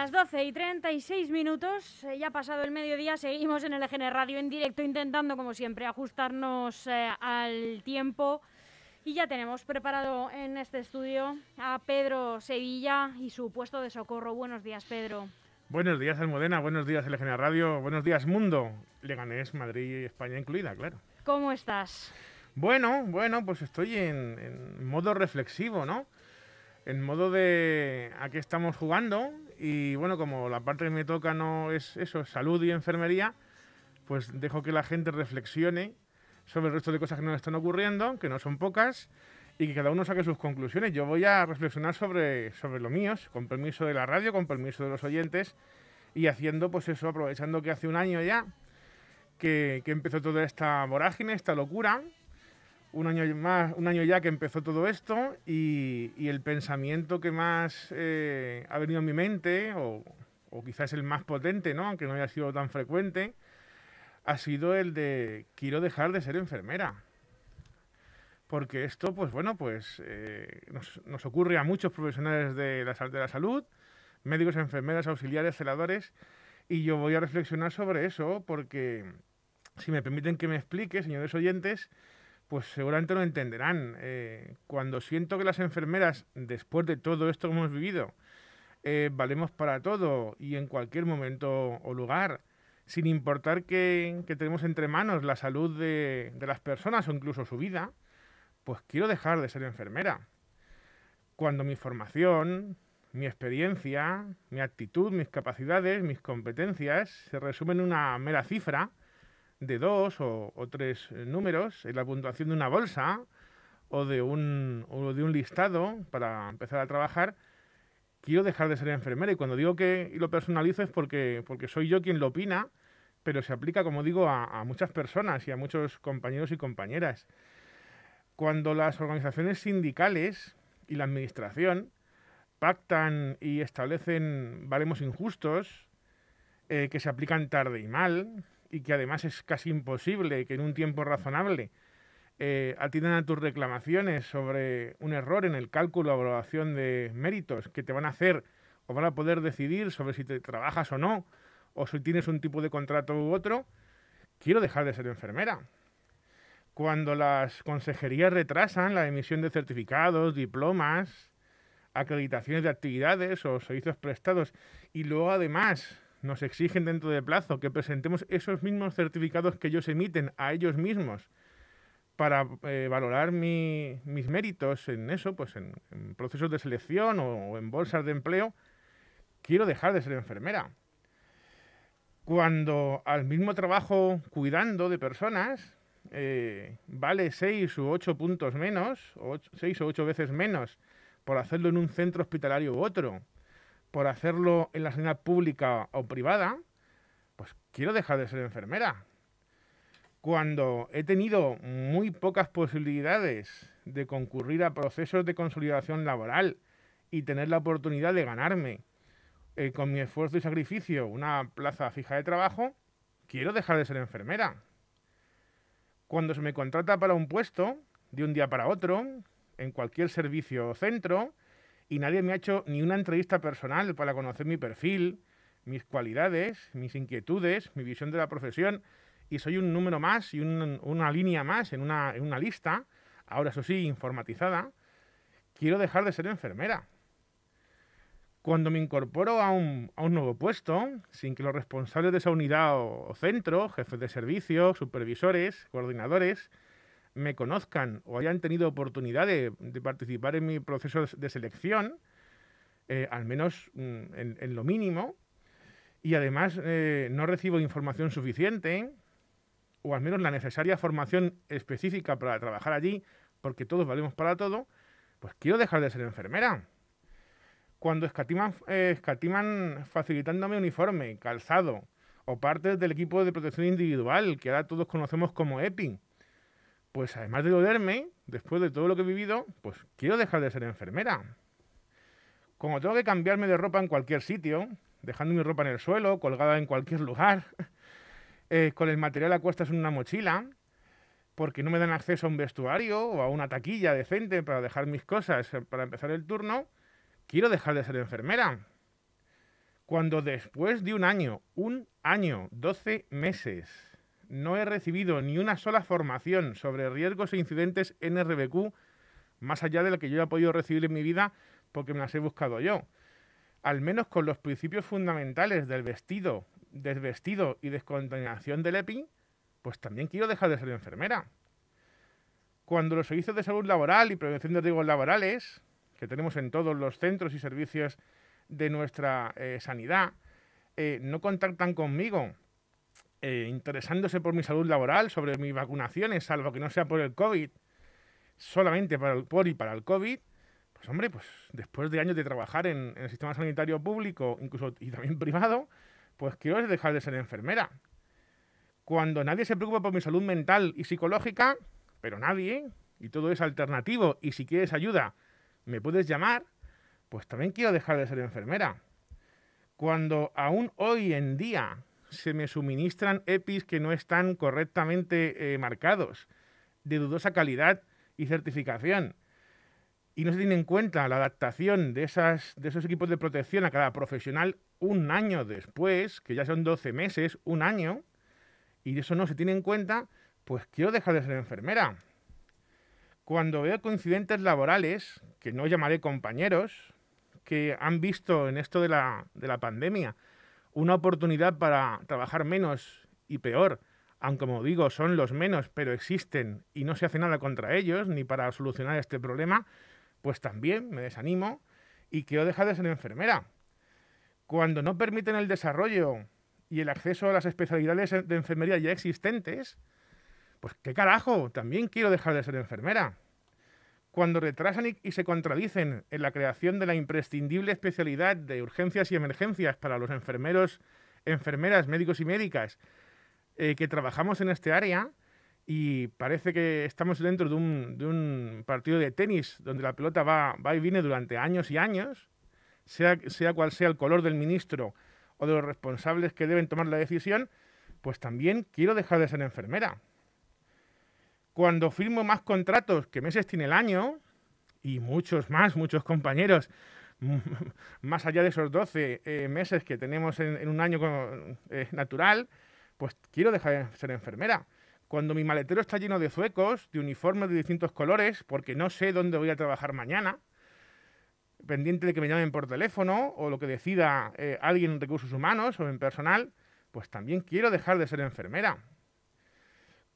Las 12 y 36 minutos, eh, ya ha pasado el mediodía, seguimos en el EGN Radio en directo intentando, como siempre, ajustarnos eh, al tiempo. Y ya tenemos preparado en este estudio a Pedro Sevilla y su puesto de socorro. Buenos días, Pedro. Buenos días, Almudena. Buenos días, LGN Radio. Buenos días, Mundo. Leganés, Madrid y España incluida, claro. ¿Cómo estás? Bueno, bueno, pues estoy en, en modo reflexivo, ¿no? En modo de a qué estamos jugando. Y bueno, como la parte que me toca no es eso, salud y enfermería, pues dejo que la gente reflexione sobre el resto de cosas que nos están ocurriendo, que no son pocas, y que cada uno saque sus conclusiones. Yo voy a reflexionar sobre, sobre lo mío, con permiso de la radio, con permiso de los oyentes, y haciendo pues eso, aprovechando que hace un año ya que, que empezó toda esta vorágine, esta locura, un año más, un año ya que empezó todo esto y, el pensamiento que más eh, ha venido a mi mente, o, o quizás el más potente, ¿no? aunque no haya sido tan frecuente, ha sido el de quiero dejar de ser enfermera. Porque esto, pues bueno, pues eh, nos, ocurre a muchos profesionales de la, de la salud, médicos, enfermeras, auxiliares, celadores, y yo voy a reflexionar sobre eso porque, si me permiten que me explique, señores oyentes, pues seguramente lo entenderán. Eh, cuando siento que las enfermeras, después de todo esto que hemos vivido, eh, valemos para todo y en cualquier momento o lugar, sin importar que, tenemos entre manos la salud de, de las personas o incluso su vida, pues quiero dejar de ser enfermera. Cuando mi formación, mi experiencia, mi actitud, mis capacidades, mis competencias se resumen en una mera cifra de dos o, tres eh, números en la puntuación de una bolsa o de un, listado para empezar a trabajar, quiero dejar de ser enfermera. Y cuando digo que lo personalizo es porque, soy yo quien lo opina, pero se aplica, como digo, a, a muchas personas y a muchos compañeros y compañeras. Cuando las organizaciones sindicales y la administración pactan y establecen baremos injustos eh, que se aplican tarde y mal y que además es casi imposible que en un tiempo razonable eh, atiendan a tus reclamaciones sobre un error en el cálculo o evaluación de méritos que te van a hacer o van a poder decidir sobre si te trabajas o no, o si tienes un tipo de contrato u otro, quiero dejar de ser enfermera. Cuando las consejerías retrasan la emisión de certificados, diplomas, acreditaciones de actividades o servicios prestados y luego además nos exigen dentro de plazo que presentemos esos mismos certificados que ellos emiten a ellos mismos para eh, valorar mi- mis méritos en eso, pues en, en procesos de selección o, o en bolsas de empleo, quiero dejar de ser enfermera. Cuando al mismo trabajo cuidando de personas eh, vale seis u ocho puntos menos, o ocho- seis o ocho veces menos, por hacerlo en un centro hospitalario u otro, por hacerlo en la sanidad pública o privada, pues quiero dejar de ser enfermera. Cuando he tenido muy pocas posibilidades de concurrir a procesos de consolidación laboral y tener la oportunidad de ganarme eh, con mi esfuerzo y sacrificio una plaza fija de trabajo, quiero dejar de ser enfermera. Cuando se me contrata para un puesto, de un día para otro, en cualquier servicio o centro, y nadie me ha hecho ni una entrevista personal para conocer mi perfil, mis cualidades, mis inquietudes, mi visión de la profesión, y soy un número más y un- una línea más en una, en una lista, ahora eso sí, informatizada, quiero dejar de ser enfermera. Cuando me incorporo a un, a un nuevo puesto, sin que los responsables de esa unidad o, o centro, jefes de servicio, supervisores, coordinadores, me conozcan o hayan tenido oportunidad de, participar en mi proceso de selección, eh, al menos mm, en, lo mínimo, y además eh, no recibo información suficiente, o al menos la necesaria formación específica para trabajar allí, porque todos valemos para todo, pues quiero dejar de ser enfermera cuando escatiman, escatiman facilitándome uniforme, calzado o partes del equipo de protección individual, que ahora todos conocemos como EPI. Pues además de dolerme, después de todo lo que he vivido, pues quiero dejar de ser enfermera. Como tengo que cambiarme de ropa en cualquier sitio, dejando mi ropa en el suelo, colgada en cualquier lugar, eh, con el material a cuestas en una mochila, porque no me dan acceso a un vestuario o a una taquilla decente para dejar mis cosas eh, para empezar el turno, quiero dejar de ser enfermera. Cuando después de un año, un año, 12 meses, no he recibido ni una sola formación sobre riesgos e incidentes en RBQ, más allá de lo que yo he podido recibir en mi vida porque me las he buscado yo. Al menos con los principios fundamentales del vestido, desvestido y descontaminación del EPI, pues también quiero dejar de ser enfermera. Cuando los servicios de salud laboral y prevención de riesgos laborales que tenemos en todos los centros y servicios de nuestra eh, sanidad, eh, no contactan conmigo eh, interesándose por mi salud laboral, sobre mis vacunaciones, salvo que no sea por el COVID, solamente para el, por y para el COVID, pues hombre, pues después de años de trabajar en el sistema sanitario público, incluso y también privado, pues quiero dejar de ser enfermera. Cuando nadie se preocupa por mi salud mental y psicológica, pero nadie, y todo es alternativo, y si quieres ayuda, me puedes llamar, pues también quiero dejar de ser enfermera. Cuando aún hoy en día se me suministran EPIs que no están correctamente eh, marcados, de dudosa calidad y certificación, y no se tiene en cuenta la adaptación de, esos equipos de protección a cada profesional un año después, que ya son 12 meses, un año, y eso no se tiene en cuenta, pues quiero dejar de ser enfermera. Cuando veo coincidentes laborales, que no llamaré compañeros, que han visto en esto de la pandemia una oportunidad para trabajar menos y peor, aunque como digo, son los menos, pero existen y no se hace nada contra ellos, ni para solucionar este problema, pues también me desanimo y quiero dejar de ser enfermera. Cuando no permiten el desarrollo y el acceso a las especialidades de enfermería ya existentes, pues qué carajo, también quiero dejar de ser enfermera. Cuando retrasan y, se contradicen en la creación de la imprescindible especialidad de urgencias y emergencias para los enfermeros, enfermeras, médicos y médicas eh, que trabajamos en este área, y parece que estamos dentro de un, de un, partido de tenis donde la pelota va, va y viene durante años y años, sea, sea cual sea el color del ministro o de los responsables que deben tomar la decisión, pues también quiero dejar de ser enfermera cuando firmo más contratos que meses tiene el año, y muchos más, muchos compañeros, más allá de esos 12 eh, meses que tenemos en, un año eh, natural, pues quiero dejar de ser enfermera. Cuando mi maletero está lleno de zuecos, de uniformes de distintos colores, porque no sé dónde voy a trabajar mañana, pendiente de que me llamen por teléfono o lo que decida eh, alguien en recursos humanos o en personal, pues también quiero dejar de ser enfermera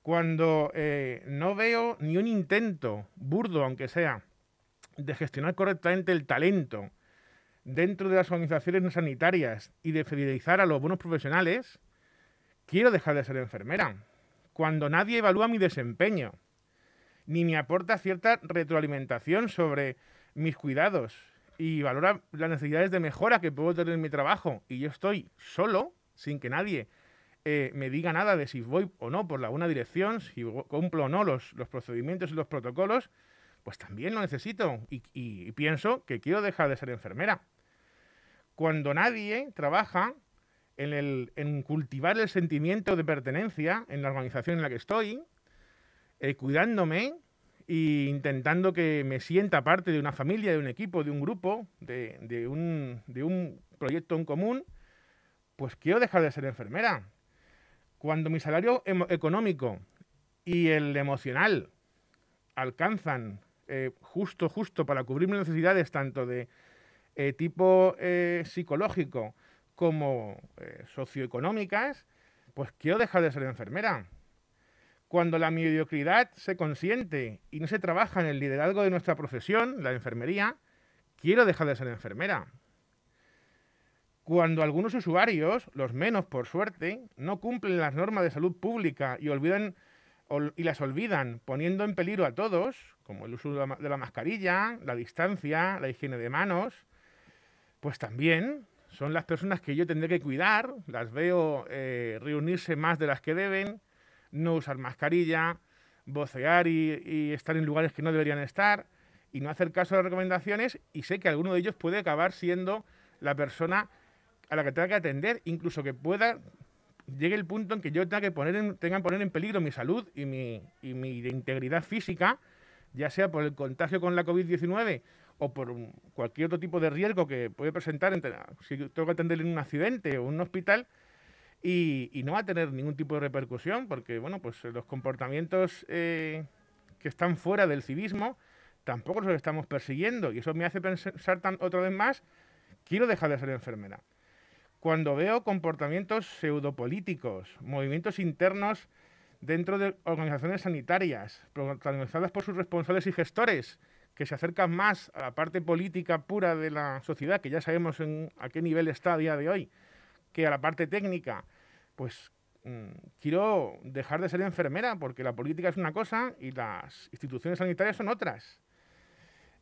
cuando eh, no veo ni un intento, burdo aunque sea, de gestionar correctamente el talento dentro de las organizaciones sanitarias y de fidelizar a los buenos profesionales, quiero dejar de ser enfermera. Cuando nadie evalúa mi desempeño, ni me aporta cierta retroalimentación sobre mis cuidados y valora las necesidades de mejora que puedo tener en mi trabajo y yo estoy solo, sin que nadie eh, me diga nada de si voy o no por la buena dirección, si cumplo o no los, los procedimientos y los protocolos, pues también lo necesito y, pienso que quiero dejar de ser enfermera. Cuando nadie trabaja en, el, en cultivar el sentimiento de pertenencia en la organización en la que estoy, eh, cuidándome e intentando que me sienta parte de una familia, de un equipo, de un grupo, de, de, un, de un proyecto en común, pues quiero dejar de ser enfermera. Cuando mi salario económico y el emocional alcanzan eh, justo, justo para cubrir mis necesidades tanto de eh, tipo eh, psicológico como socioeconómicas, pues quiero dejar de ser enfermera. Cuando la mediocridad se consiente y no se trabaja en el liderazgo de nuestra profesión, la enfermería, quiero dejar de ser enfermera. Cuando algunos usuarios, los menos por suerte, no cumplen las normas de salud pública y olvidan y las olvidan, poniendo en peligro a todos, como el uso de la, mascarilla, la distancia, la higiene de manos, pues también son las personas que yo tendré que cuidar, las veo eh, reunirse más de las que deben, no usar mascarilla, vocear y, estar en lugares que no deberían estar y no hacer caso a las recomendaciones y sé que alguno de ellos puede acabar siendo la persona a la que tenga que atender, incluso que pueda llegue el punto en que yo tenga que poner en, tenga que poner en peligro mi salud y mi, y mi integridad física, ya sea por el contagio con la COVID-19 o por cualquier otro tipo de riesgo que puede presentar si tengo que atender en un accidente o un hospital y, no va a tener ningún tipo de repercusión porque bueno pues los comportamientos eh, que están fuera del civismo tampoco los estamos persiguiendo y eso me hace pensar otra vez más quiero dejar de ser enfermera cuando veo comportamientos pseudopolíticos, movimientos internos dentro de organizaciones sanitarias, protagonizadas por sus responsables y gestores, que se acercan más a la parte política pura de la sociedad, que ya sabemos en, a qué nivel está a día de hoy, que a la parte técnica, pues mm, quiero dejar de ser enfermera, porque la política es una cosa y las instituciones sanitarias son otras.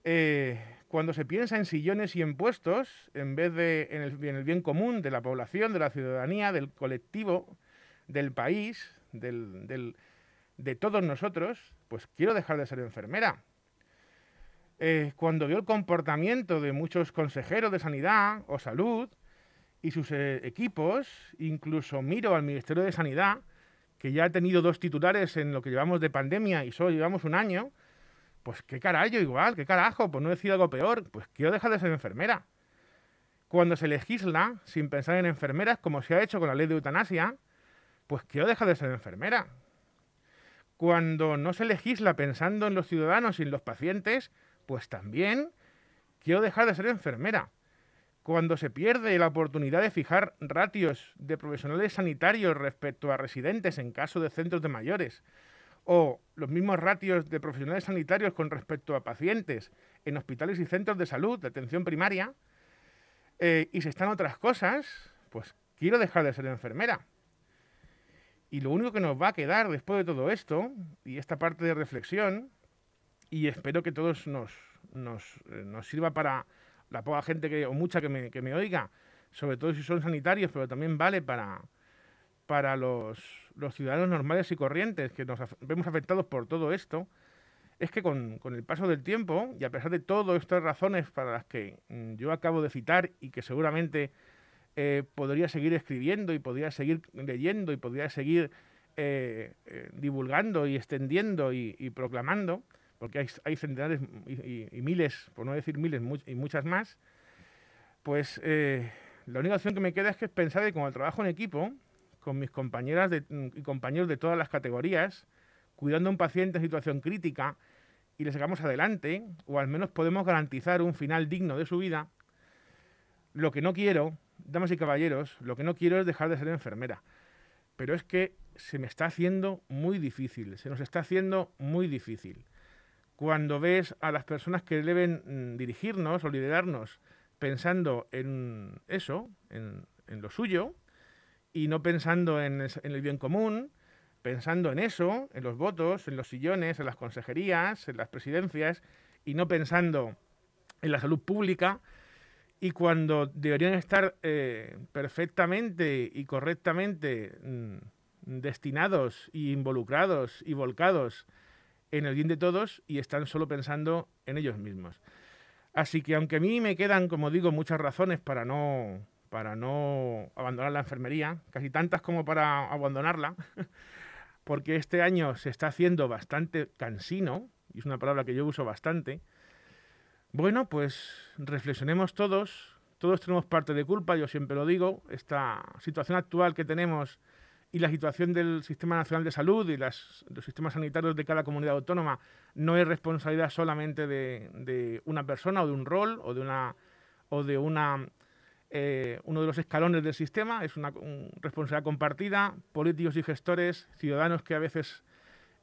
Eh, cuando se piensa en sillones y en puestos, en vez de en el, bien común de la población, de la ciudadanía, del colectivo, del país, de todos nosotros, pues quiero dejar de ser enfermera. Eh, cuando veo el comportamiento de muchos consejeros de sanidad o salud y sus eh, equipos, incluso miro al Ministerio de Sanidad, que ya ha tenido dos titulares en lo que llevamos de pandemia y solo llevamos un año, pues qué carajo igual, qué carajo, pues no decir algo peor, pues quiero dejar de ser enfermera. Cuando se legisla sin pensar en enfermeras, como se ha hecho con la ley de eutanasia, pues quiero dejar de ser enfermera. Cuando no se legisla pensando en los ciudadanos y en los pacientes, pues también quiero dejar de ser enfermera. Cuando se pierde la oportunidad de fijar ratios de profesionales sanitarios respecto a residentes en caso de centros de mayores, o los mismos ratios de profesionales sanitarios con respecto a pacientes en hospitales y centros de salud de atención primaria, eh, y se están otras cosas, pues quiero dejar de ser enfermera. Y lo único que nos va a quedar después de todo esto, y esta parte de reflexión, y espero que todos nos, nos, eh, sirva para la poca gente que, o mucha que me, que me oiga, sobre todo si son sanitarios, pero también vale para, para los, ciudadanos normales y corrientes que nos vemos afectados por todo esto, es que con, el paso del tiempo, y a pesar de todas estas razones para las que mm, yo acabo de citar y que seguramente eh, podría seguir escribiendo y podría seguir leyendo y podría seguir eh, eh, divulgando y extendiendo y, proclamando, porque hay, centenares y, miles, por no decir miles y muchas más, pues la única opción que me queda es que pensar que con el trabajo en equipo, con mis compañeras mm, y compañeros de todas las categorías, cuidando a un paciente en situación crítica y le sacamos adelante, o al menos podemos garantizar un final digno de su vida, lo que no quiero, damas y caballeros, lo que no quiero es dejar de ser enfermera. Pero es que se me está haciendo muy difícil, se nos está haciendo muy difícil. Cuando ves a las personas que deben mm, dirigirnos o liderarnos pensando en eso, en, en lo suyo, y no pensando en, el bien común, pensando en eso, en los votos, en los sillones, en las consejerías, en las presidencias, y no pensando en la salud pública, y cuando deberían estar eh, perfectamente y correctamente mm, destinados y involucrados y volcados en el bien de todos y están solo pensando en ellos mismos. Así que aunque a mí me quedan, como digo, muchas razones para no, para no abandonar la enfermería, casi tantas como para abandonarla, porque este año se está haciendo bastante cansino, y es una palabra que yo uso bastante. Bueno, pues reflexionemos todos, todos tenemos parte de culpa, yo siempre lo digo, esta situación actual que tenemos y la situación del Sistema Nacional de Salud y los sistemas sanitarios de cada comunidad autónoma no es responsabilidad solamente de una persona o de un rol o de una o de una eh, uno de los escalones del sistema, es una responsabilidad compartida, políticos y gestores, ciudadanos que a veces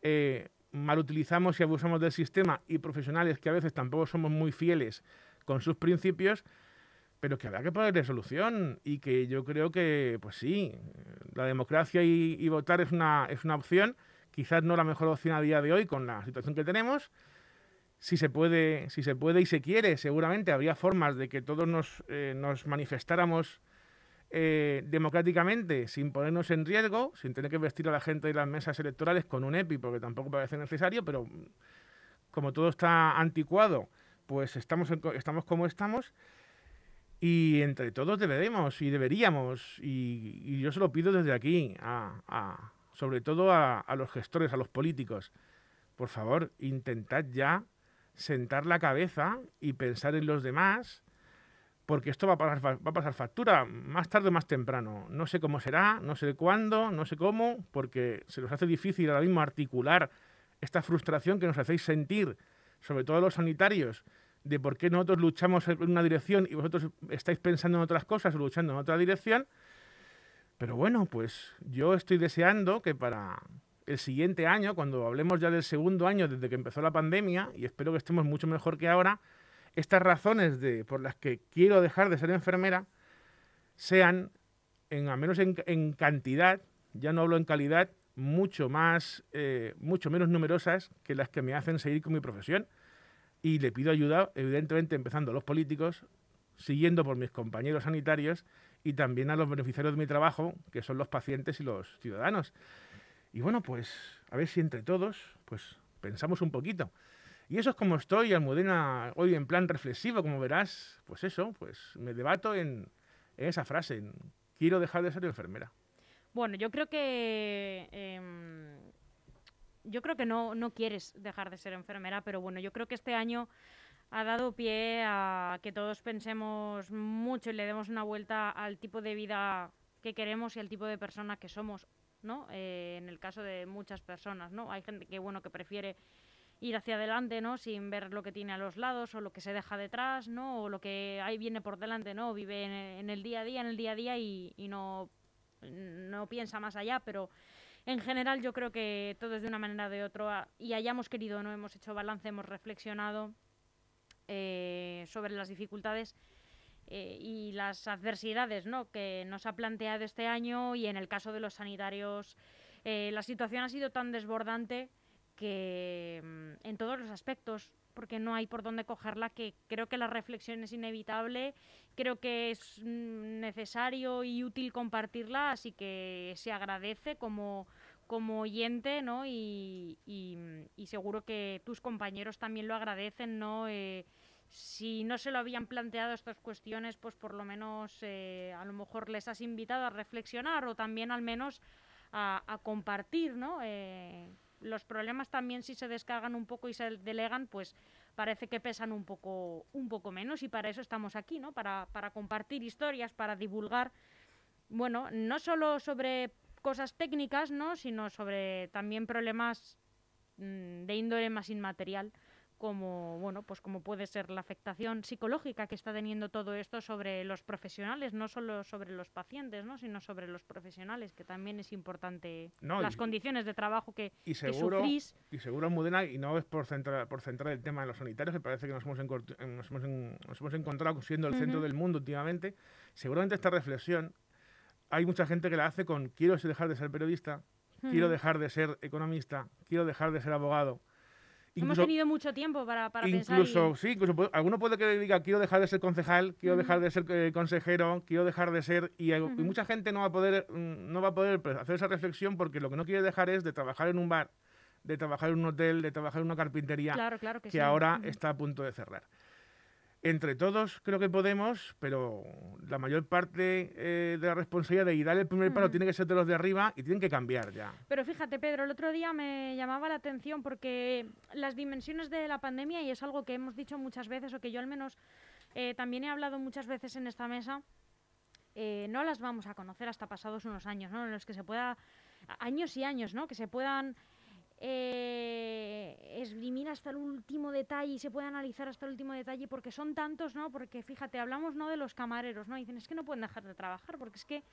eh, mal utilizamos y abusamos del sistema y profesionales que a veces tampoco somos muy fieles con sus principios, pero que habrá que ponerle solución y que yo creo que, pues sí, la democracia y, y votar es una, es una opción, quizás no la mejor opción a día de hoy con la situación que tenemos, si se puede, si se puede y se quiere, seguramente habría formas de que todos nos, eh, nos manifestáramos eh, democráticamente, sin ponernos en riesgo, sin tener que vestir a la gente de las mesas electorales con un EPI, porque tampoco parece necesario, pero como todo está anticuado, pues estamos, estamos como estamos. Y entre todos deberemos y deberíamos, y, yo se lo pido desde aquí, a, sobre todo a, a los gestores, a los políticos, por favor, intentad ya sentar la cabeza y pensar en los demás, porque esto va a, pasar, factura más tarde o más temprano. No sé cómo será, no sé cuándo, no sé cómo, porque se nos hace difícil ahora mismo articular esta frustración que nos hacéis sentir, sobre todo los sanitarios, de por qué nosotros luchamos en una dirección y vosotros estáis pensando en otras cosas o luchando en otra dirección. Pero bueno, pues yo estoy deseando que para el siguiente año, cuando hablemos ya del segundo año desde que empezó la pandemia, y espero que estemos mucho mejor que ahora, estas razones de, por las que quiero dejar de ser enfermera sean, en, al menos en, cantidad, ya no hablo en calidad, mucho más, eh, mucho menos numerosas que las que me hacen seguir con mi profesión. Y le pido ayuda, evidentemente, empezando a los políticos, siguiendo por mis compañeros sanitarios y también a los beneficiarios de mi trabajo, que son los pacientes y los ciudadanos. Y bueno, pues a ver si entre todos, pues pensamos un poquito. Y eso es como estoy, Almudena, hoy en plan reflexivo, como verás, pues eso, pues me debato en, esa frase, en, quiero dejar de ser enfermera. Bueno, yo creo que... Em, yo creo que no, no quieres dejar de ser enfermera, pero bueno, yo creo que este año ha dado pie a que todos pensemos mucho y le demos una vuelta al tipo de vida que queremos y al tipo de persona que somos ¿no? Eh, en el caso de muchas personas, ¿no? Hay gente que, bueno, que prefiere ir hacia adelante, ¿no? Sin ver lo que tiene a los lados o lo que se deja detrás, ¿no? O lo que ahí viene por delante, ¿no? Vive en, el día a día, en el día a día y, no, no piensa más allá, pero en general yo creo que todos de una manera o de otra, y hayamos querido, no hemos hecho balance, hemos reflexionado eh, sobre las dificultades eh, y las adversidades ¿no? que nos ha planteado este año y en el caso de los sanitarios eh, la situación ha sido tan desbordante que mm, en todos los aspectos porque no hay por dónde cogerla, que creo que la reflexión es inevitable, creo que es mm, necesario y útil compartirla, así que se agradece como, oyente, ¿no? Y, y, seguro que tus compañeros también lo agradecen, ¿no? Eh, si no se lo habían planteado estas cuestiones, pues por lo menos eh, a lo mejor les has invitado a reflexionar o también al menos a, compartir, ¿no? Eh, los problemas también si se descargan un poco y se delegan, pues parece que pesan un poco, un poco menos y para eso estamos aquí, ¿no? Para, para compartir historias, para divulgar, bueno, no solo sobre cosas técnicas, ¿no? Sino sobre también problemas mm, de índole más inmaterial como bueno pues como puede ser la afectación psicológica que está teniendo todo esto sobre los profesionales no solo sobre los pacientes no sino sobre los profesionales que también es importante las condiciones de trabajo que, y seguro, y seguro Mudena y no es por centrar por centrar el tema en los sanitarios que parece que nos hemos, nos hemos, encontrado siendo el centro del mundo últimamente. Seguramente esta reflexión hay mucha gente que la hace con quiero dejar de ser periodista quiero dejar de ser economista quiero dejar de ser abogado Hemos tenido mucho tiempo para, para incluso, Sí, incluso alguno puede que diga, quiero dejar de ser concejal, quiero dejar de ser eh, consejero, quiero dejar de ser... Y, mucha gente no va a poder, mm, no va a poder pues, hacer esa reflexión porque lo que no quiere dejar es de trabajar en un bar, de trabajar en un hotel, de trabajar en una carpintería, que, ahora está a punto de cerrar entre todos creo que podemos, pero la mayor parte eh, de la responsabilidad de dar el primer palo tiene que ser de los de arriba y tienen que cambiar ya. Pero fíjate, Pedro, el otro día me llamaba la atención porque las dimensiones de la pandemia, y es algo que hemos dicho muchas veces, o que yo al menos eh, también he hablado muchas veces en esta mesa, eh, no las vamos a conocer hasta pasados unos años, ¿no? En los que se pueda, años y años, ¿no? Que se puedan eh, esgrimir hasta el último detalle y se puede analizar hasta el último detalle porque son tantos, ¿no? Porque fíjate, hablamos no de los camareros, ¿no? Dicen, es que no pueden dejar de trabajar porque es que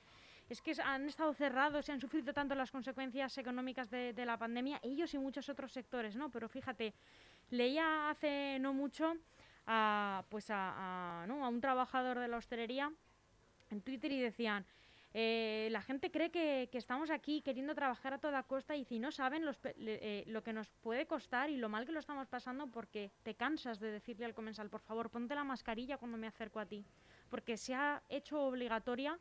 es que han estado cerrados y han sufrido tanto las consecuencias económicas de, la pandemia, ellos y muchos otros sectores, ¿no? Pero fíjate, leía hace no mucho a, pues a, ¿no? a un trabajador de la hostelería en Twitter y decían, eh, la gente cree que, estamos aquí queriendo trabajar a toda costa y si no saben los, eh, lo que nos puede costar y lo mal que lo estamos pasando porque te cansas de decirle al comensal, por favor, ponte la mascarilla cuando me acerco a ti, porque se ha hecho obligatoria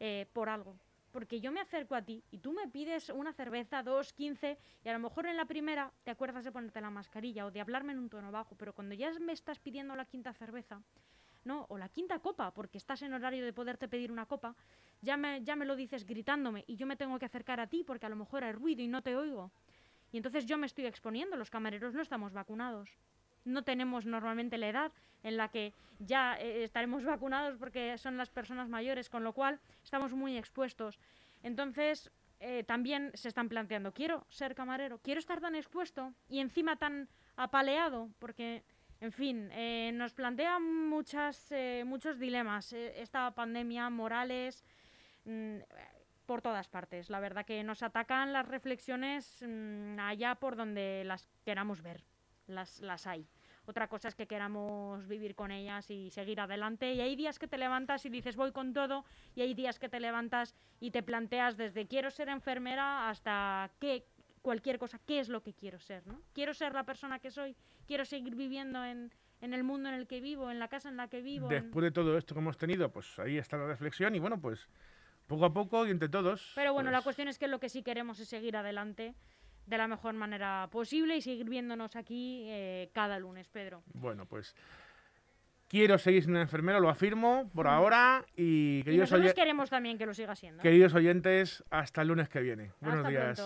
eh, por algo. Porque yo me acerco a ti y tú me pides una cerveza, dos, quince, y a lo mejor en la primera te acuerdas de ponerte la mascarilla o de hablarme en un tono bajo, pero cuando ya me estás pidiendo la quinta cerveza, ¿no? O la quinta copa, porque estás en horario de poderte pedir una copa, ya me, ya me lo dices gritándome y yo me tengo que acercar a ti porque a lo mejor hay ruido y no te oigo. Y entonces yo me estoy exponiendo, los camareros no estamos vacunados. No tenemos normalmente la edad en la que ya eh, estaremos vacunados porque son las personas mayores, con lo cual estamos muy expuestos. Entonces, eh, también se están planteando, quiero ser camarero, quiero estar tan expuesto y encima tan apaleado, porque, en fin, eh, nos plantea muchas, eh, muchos dilemas eh, esta pandemia, morales, mmm, por todas partes. La verdad que nos atacan las reflexiones mmm, allá por donde las queramos ver, las, las hay. Otra cosa es que queramos vivir con ellas y seguir adelante. Y hay días que te levantas y dices voy con todo. Y hay días que te levantas y te planteas desde quiero ser enfermera hasta qué, cualquier cosa, qué es lo que quiero ser. ¿no? Quiero ser la persona que soy. Quiero seguir viviendo en, en el mundo en el que vivo, en la casa en la que vivo. Después de todo esto que hemos tenido, pues ahí está la reflexión. Y bueno, pues poco a poco y entre todos. Pero bueno, la pues. cuestión es que lo que sí queremos es seguir adelante de la mejor manera posible y seguir viéndonos aquí eh, cada lunes, Pedro. Bueno, pues quiero seguir siendo enfermero, lo afirmo por mm. ahora y queridos y nosotros queremos también que lo siga siendo. Queridos oyentes, hasta el lunes que viene. Buenos días.